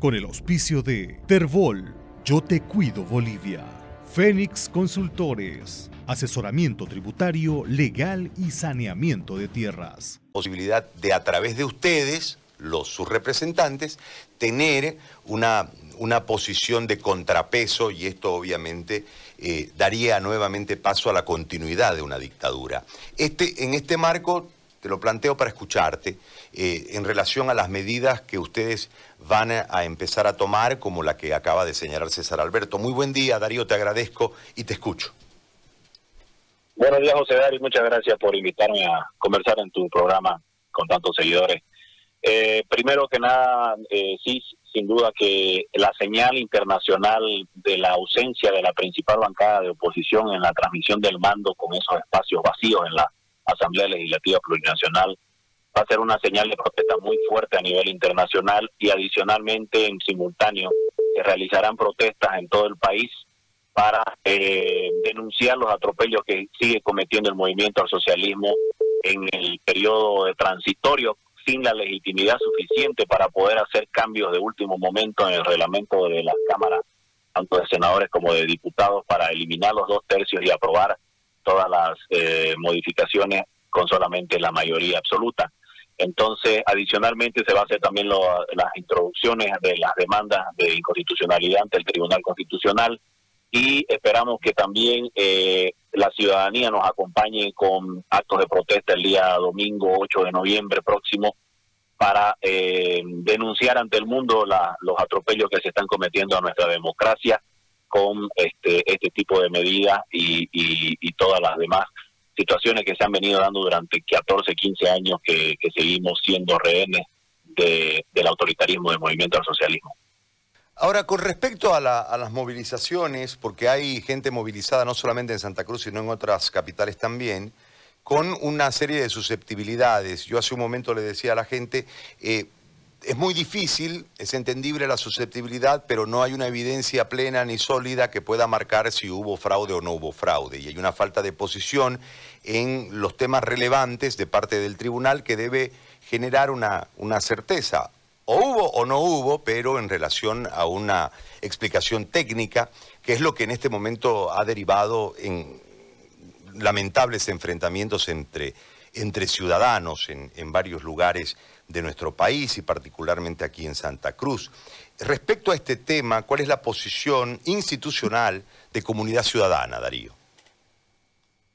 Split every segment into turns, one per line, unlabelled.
con el auspicio de Terbol, Yo Te Cuido Bolivia, Fénix Consultores, asesoramiento tributario, legal y saneamiento de tierras.
Posibilidad de a través de ustedes, los sus representantes, tener una, una posición de contrapeso y esto obviamente eh, daría nuevamente paso a la continuidad de una dictadura. Este, en este marco te lo planteo para escucharte, eh, en relación a las medidas que ustedes van a, empezar a tomar, como la que acaba de señalar César Alberto. Muy buen día, Darío, te agradezco y te escucho.
Buenos días, José Darío, muchas gracias por invitarme a conversar en tu programa con tantos seguidores. Eh, primero que nada, eh, sí, sin duda que la señal internacional de la ausencia de la principal bancada de oposición en la transmisión del mando con esos espacios vacíos en la Asamblea Legislativa Plurinacional va a ser una señal de protesta muy fuerte a nivel internacional y adicionalmente en simultáneo se realizarán protestas en todo el país para eh, denunciar los atropellos que sigue cometiendo el movimiento al socialismo en el periodo de transitorio sin la legitimidad suficiente para poder hacer cambios de último momento en el reglamento de las cámaras, tanto de senadores como de diputados, para eliminar los dos tercios y aprobar todas las eh, modificaciones con solamente la mayoría absoluta. Entonces, adicionalmente se va a hacer también las introducciones de las demandas de inconstitucionalidad ante el Tribunal Constitucional y esperamos que también eh, la ciudadanía nos acompañe con actos de protesta el día domingo 8 de noviembre próximo para eh, denunciar ante el mundo los atropellos que se están cometiendo a nuestra democracia con este este tipo de medidas y, todas las demás situaciones que se han venido dando durante 14, 15 años que, seguimos siendo rehenes del autoritarismo del movimiento al socialismo.
Ahora, con respecto a, las movilizaciones, porque hay gente movilizada no solamente en Santa Cruz, sino en otras capitales también, con una serie de susceptibilidades. Yo hace un momento le decía a la gente, eh, es muy difícil, es entendible la susceptibilidad, pero no hay una evidencia plena ni sólida que pueda marcar si hubo fraude o no hubo fraude. Y hay una falta de posición en los temas relevantes de parte del tribunal que debe generar una, una certeza. O hubo o no hubo, pero en relación a una explicación técnica, que es lo que en este momento ha derivado en lamentables enfrentamientos entre, entre ciudadanos en, en varios lugares de nuestro país y particularmente aquí en Santa Cruz. Respecto a este tema, ¿cuál es la posición institucional de comunidad ciudadana, Darío?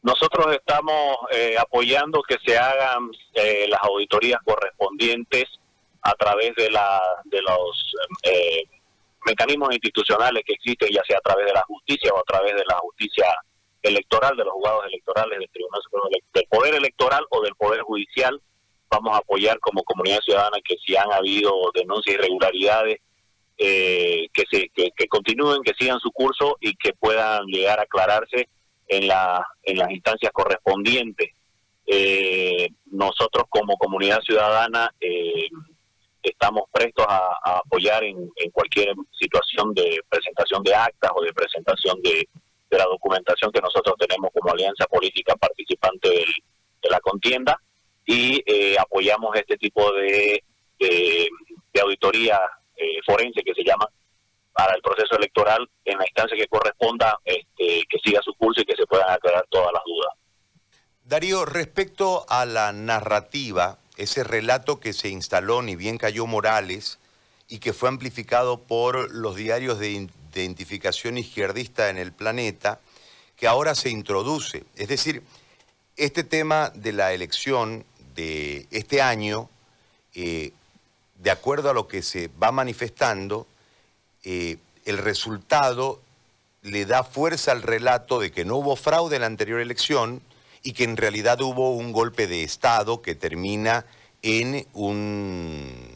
Nosotros estamos eh, apoyando que se hagan eh, las auditorías correspondientes a través de, la, de los eh, mecanismos institucionales que existen, ya sea a través de la justicia o a través de la justicia electoral, de los juzgados electorales del Tribunal del Poder Electoral o del Poder Judicial, vamos a apoyar como comunidad ciudadana que si han habido denuncias irregularidades, eh, que, se, que, continúen, que sigan su curso y que puedan llegar a aclararse en, la, en las instancias correspondientes. Eh, nosotros como comunidad ciudadana eh, estamos prestos a, apoyar en, cualquier situación de presentación de actas o de presentación de, la documentación que nosotros tenemos como alianza política participante de la contienda y eh, apoyamos este tipo de, de, auditoría eh, forense que se llama para el proceso electoral en la instancia que corresponda este, que siga su curso y que se puedan aclarar todas las dudas.
Darío, respecto a la narrativa, ese relato que se instaló ni bien cayó Morales y que fue amplificado por los diarios de identificación izquierdista en el planeta, que ahora se introduce. Es decir, este tema de la elección de este año, eh, de acuerdo a lo que se va manifestando, eh, el resultado le da fuerza al relato de que no hubo fraude en la anterior elección y que en realidad hubo un golpe de Estado que termina en un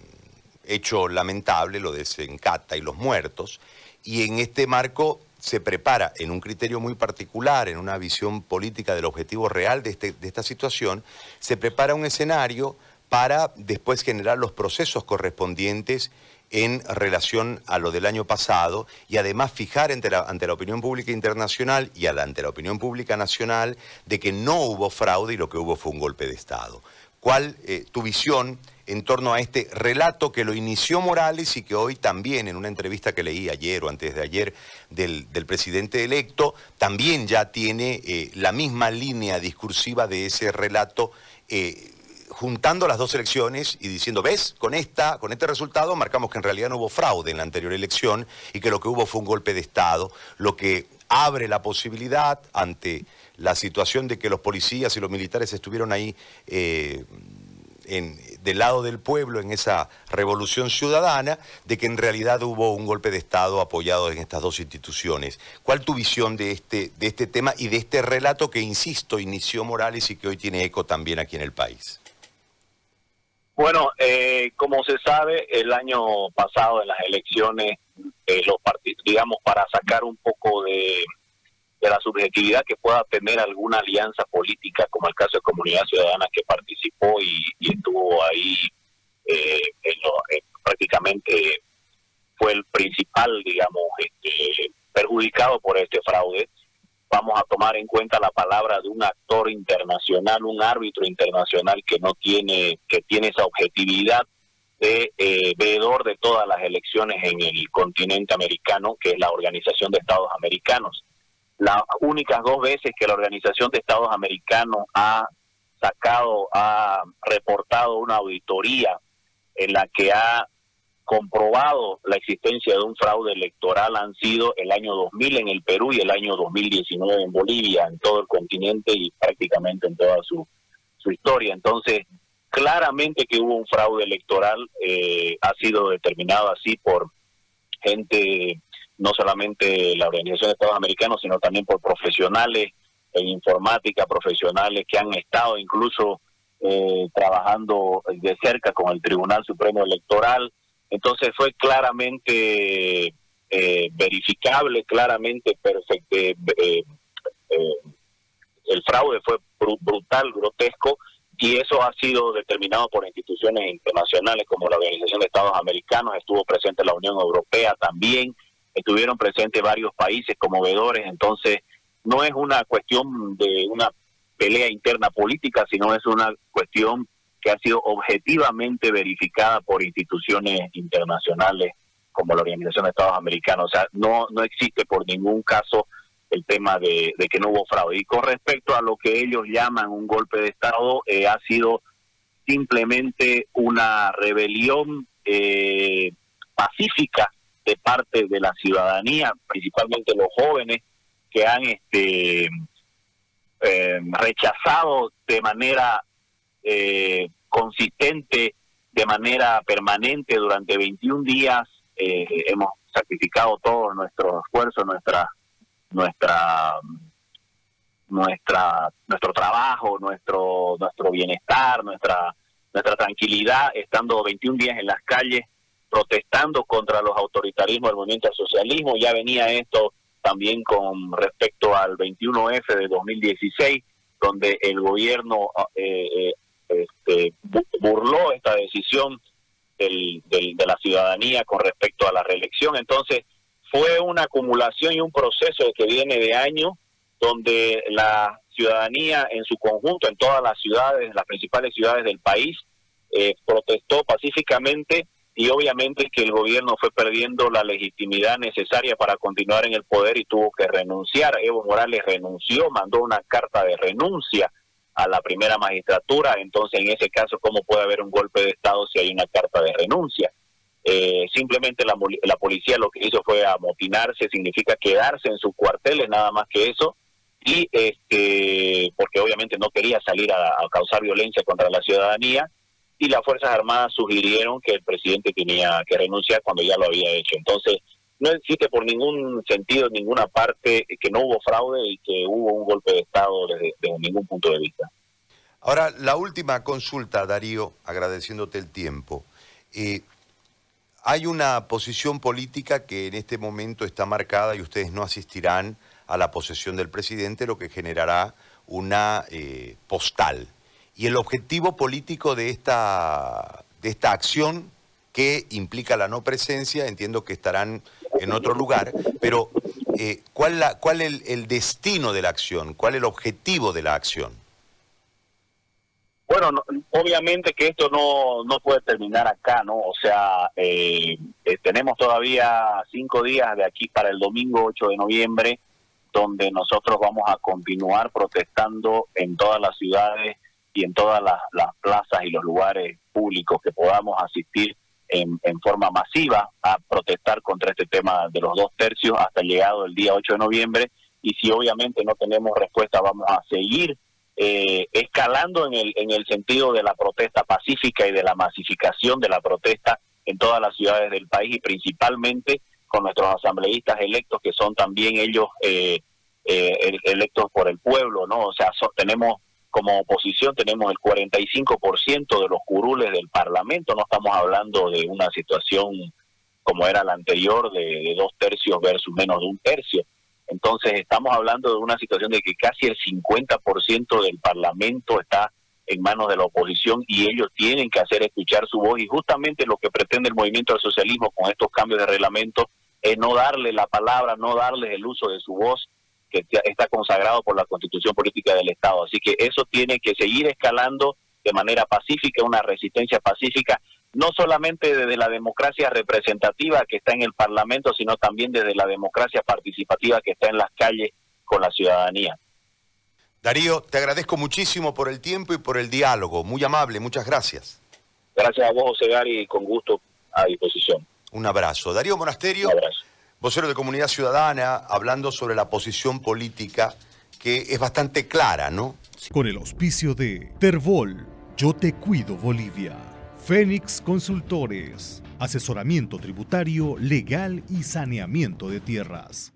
hecho lamentable, lo de Sencata y los muertos, y en este marco se prepara en un criterio muy particular, en una visión política del objetivo real de, este, de esta situación, se prepara un escenario para después generar los procesos correspondientes en relación a lo del año pasado y además fijar ante la, ante la opinión pública internacional y ante la opinión pública nacional de que no hubo fraude y lo que hubo fue un golpe de Estado. ¿Cuál eh, tu visión en torno a este relato que lo inició Morales y que hoy también en una entrevista que leí ayer o antes de ayer del, presidente electo, también ya tiene eh, la misma línea discursiva de ese relato. Eh, juntando las dos elecciones y diciendo, ves, con, esta, con este resultado marcamos que en realidad no hubo fraude en la anterior elección y que lo que hubo fue un golpe de Estado, lo que abre la posibilidad ante la situación de que los policías y los militares estuvieron ahí eh, del lado del pueblo en esa revolución ciudadana, de que en realidad hubo un golpe de Estado apoyado en estas dos instituciones. ¿Cuál tu visión de este, de este tema y de este relato que, insisto, inició Morales y que hoy tiene eco también aquí en el país?
Bueno, eh, como se sabe, el año pasado en las elecciones, eh, los digamos, para sacar un poco de, la subjetividad que pueda tener alguna alianza política, como el caso de Comunidad Ciudadana que participó y, estuvo ahí, eh, prácticamente fue el principal, digamos, este, perjudicado por este fraude vamos a tomar en cuenta la palabra de un actor internacional, un árbitro internacional que no tiene, que tiene esa objetividad de eh, veedor de todas las elecciones en el continente americano, que es la Organización de Estados Americanos. Las únicas dos veces que la Organización de Estados Americanos ha sacado, ha reportado una auditoría en la que ha comprobado la existencia de un fraude electoral han sido el año 2000 en el Perú y el año 2019 en Bolivia, en todo el continente y prácticamente en toda su, su historia. Entonces, claramente que hubo un fraude electoral, eh, ha sido determinado así por gente, no solamente la Organización de Estados Americanos, sino también por profesionales en informática, profesionales que han estado incluso eh, trabajando de cerca con el Tribunal Supremo Electoral, entonces fue claramente eh, verificable, claramente perfecto. Eh, eh, el fraude fue brutal, grotesco, y eso ha sido determinado por instituciones internacionales como la Organización de Estados Americanos, estuvo presente la Unión Europea también, estuvieron presentes varios países como vedores, entonces no es una cuestión de una pelea interna política, sino es una cuestión que ha sido objetivamente verificada por instituciones internacionales como la Organización de Estados Americanos. O sea, no, no existe por ningún caso el tema de, que no hubo fraude. Y con respecto a lo que ellos llaman un golpe de Estado, eh, ha sido simplemente una rebelión eh, pacífica de parte de la ciudadanía, principalmente los jóvenes, que han este, eh, rechazado de manera eh, consistente de manera permanente durante 21 días. Eh, hemos sacrificado todo nuestro esfuerzo, nuestra nuestra nuestra nuestro trabajo, nuestro nuestro bienestar, nuestra nuestra tranquilidad, estando 21 días en las calles protestando contra los autoritarismos del movimiento al socialismo. Ya venía esto también con respecto al 21F de 2016, donde el gobierno eh, eh este, burló esta decisión del, de la ciudadanía con respecto a la reelección. Entonces, fue una acumulación y un proceso que viene de años donde la ciudadanía en su conjunto, en todas las ciudades, las principales ciudades del país, eh, protestó pacíficamente y obviamente que el gobierno fue perdiendo la legitimidad necesaria para continuar en el poder y tuvo que renunciar. Evo Morales renunció, mandó una carta de renuncia a la primera magistratura, entonces en ese caso, ¿cómo puede haber un golpe de Estado si hay una carta de renuncia? Eh, simplemente la, la policía lo que hizo fue amotinarse, significa quedarse en sus cuarteles, nada más que eso, y este porque obviamente no quería salir a, causar violencia contra la ciudadanía, y las Fuerzas Armadas sugirieron que el presidente tenía que renunciar cuando ya lo había hecho. Entonces, no existe por ningún sentido, en ninguna parte, que no hubo fraude y que hubo un golpe de Estado desde, ningún punto de vista.
Ahora, la última consulta, Darío, agradeciéndote el tiempo. Eh, hay una posición política que en este momento está marcada y ustedes no asistirán a la posesión del presidente, lo que generará una eh, postal. Y el objetivo político de esta, de esta acción que implica la no presencia, entiendo que estarán en otro lugar, pero eh, ¿cuál, la, cuál el, el destino de la acción? ¿Cuál el objetivo de la acción?
Bueno, obviamente que esto no, no puede terminar acá, ¿no? O sea, eh, eh, tenemos todavía cinco días de aquí para el domingo 8 de noviembre, donde nosotros vamos a continuar protestando en todas las ciudades y en todas las, plazas y los lugares públicos que podamos asistir en, en, forma masiva a protestar contra este tema de los dos tercios hasta llegado el día 8 de noviembre. Y si obviamente no tenemos respuesta, vamos a seguir eh, escalando en el, en el sentido de la protesta pacífica y de la masificación de la protesta en todas las ciudades del país y principalmente con nuestros asambleístas electos que son también ellos eh, eh, electos por el pueblo, ¿no? O sea, tenemos como oposición tenemos el 45% de los curules del Parlamento, no estamos hablando de una situación como era la anterior de dos tercios versus menos de un tercio. Entonces estamos hablando de una situación de que casi el 50% del Parlamento está en manos de la oposición y ellos tienen que hacer escuchar su voz y justamente lo que pretende el movimiento del socialismo con estos cambios de reglamento es no darle la palabra, no darles el uso de su voz que está consagrado por la constitución política del Estado. Así que eso tiene que seguir escalando de manera pacífica, una resistencia pacífica no solamente desde la democracia representativa que está en el Parlamento, sino también desde la democracia participativa que está en las calles con la ciudadanía.
Darío, te agradezco muchísimo por el tiempo y por el diálogo. Muy amable, muchas gracias.
Gracias a vos, José Gary, con gusto a disposición.
Un abrazo. Darío Monasterio, vocero de Comunidad Ciudadana, hablando sobre la posición política que es bastante clara, ¿no?
Con el auspicio de Terbol, Yo Te Cuido Bolivia. Fénix Consultores, asesoramiento tributario, legal y saneamiento de tierras.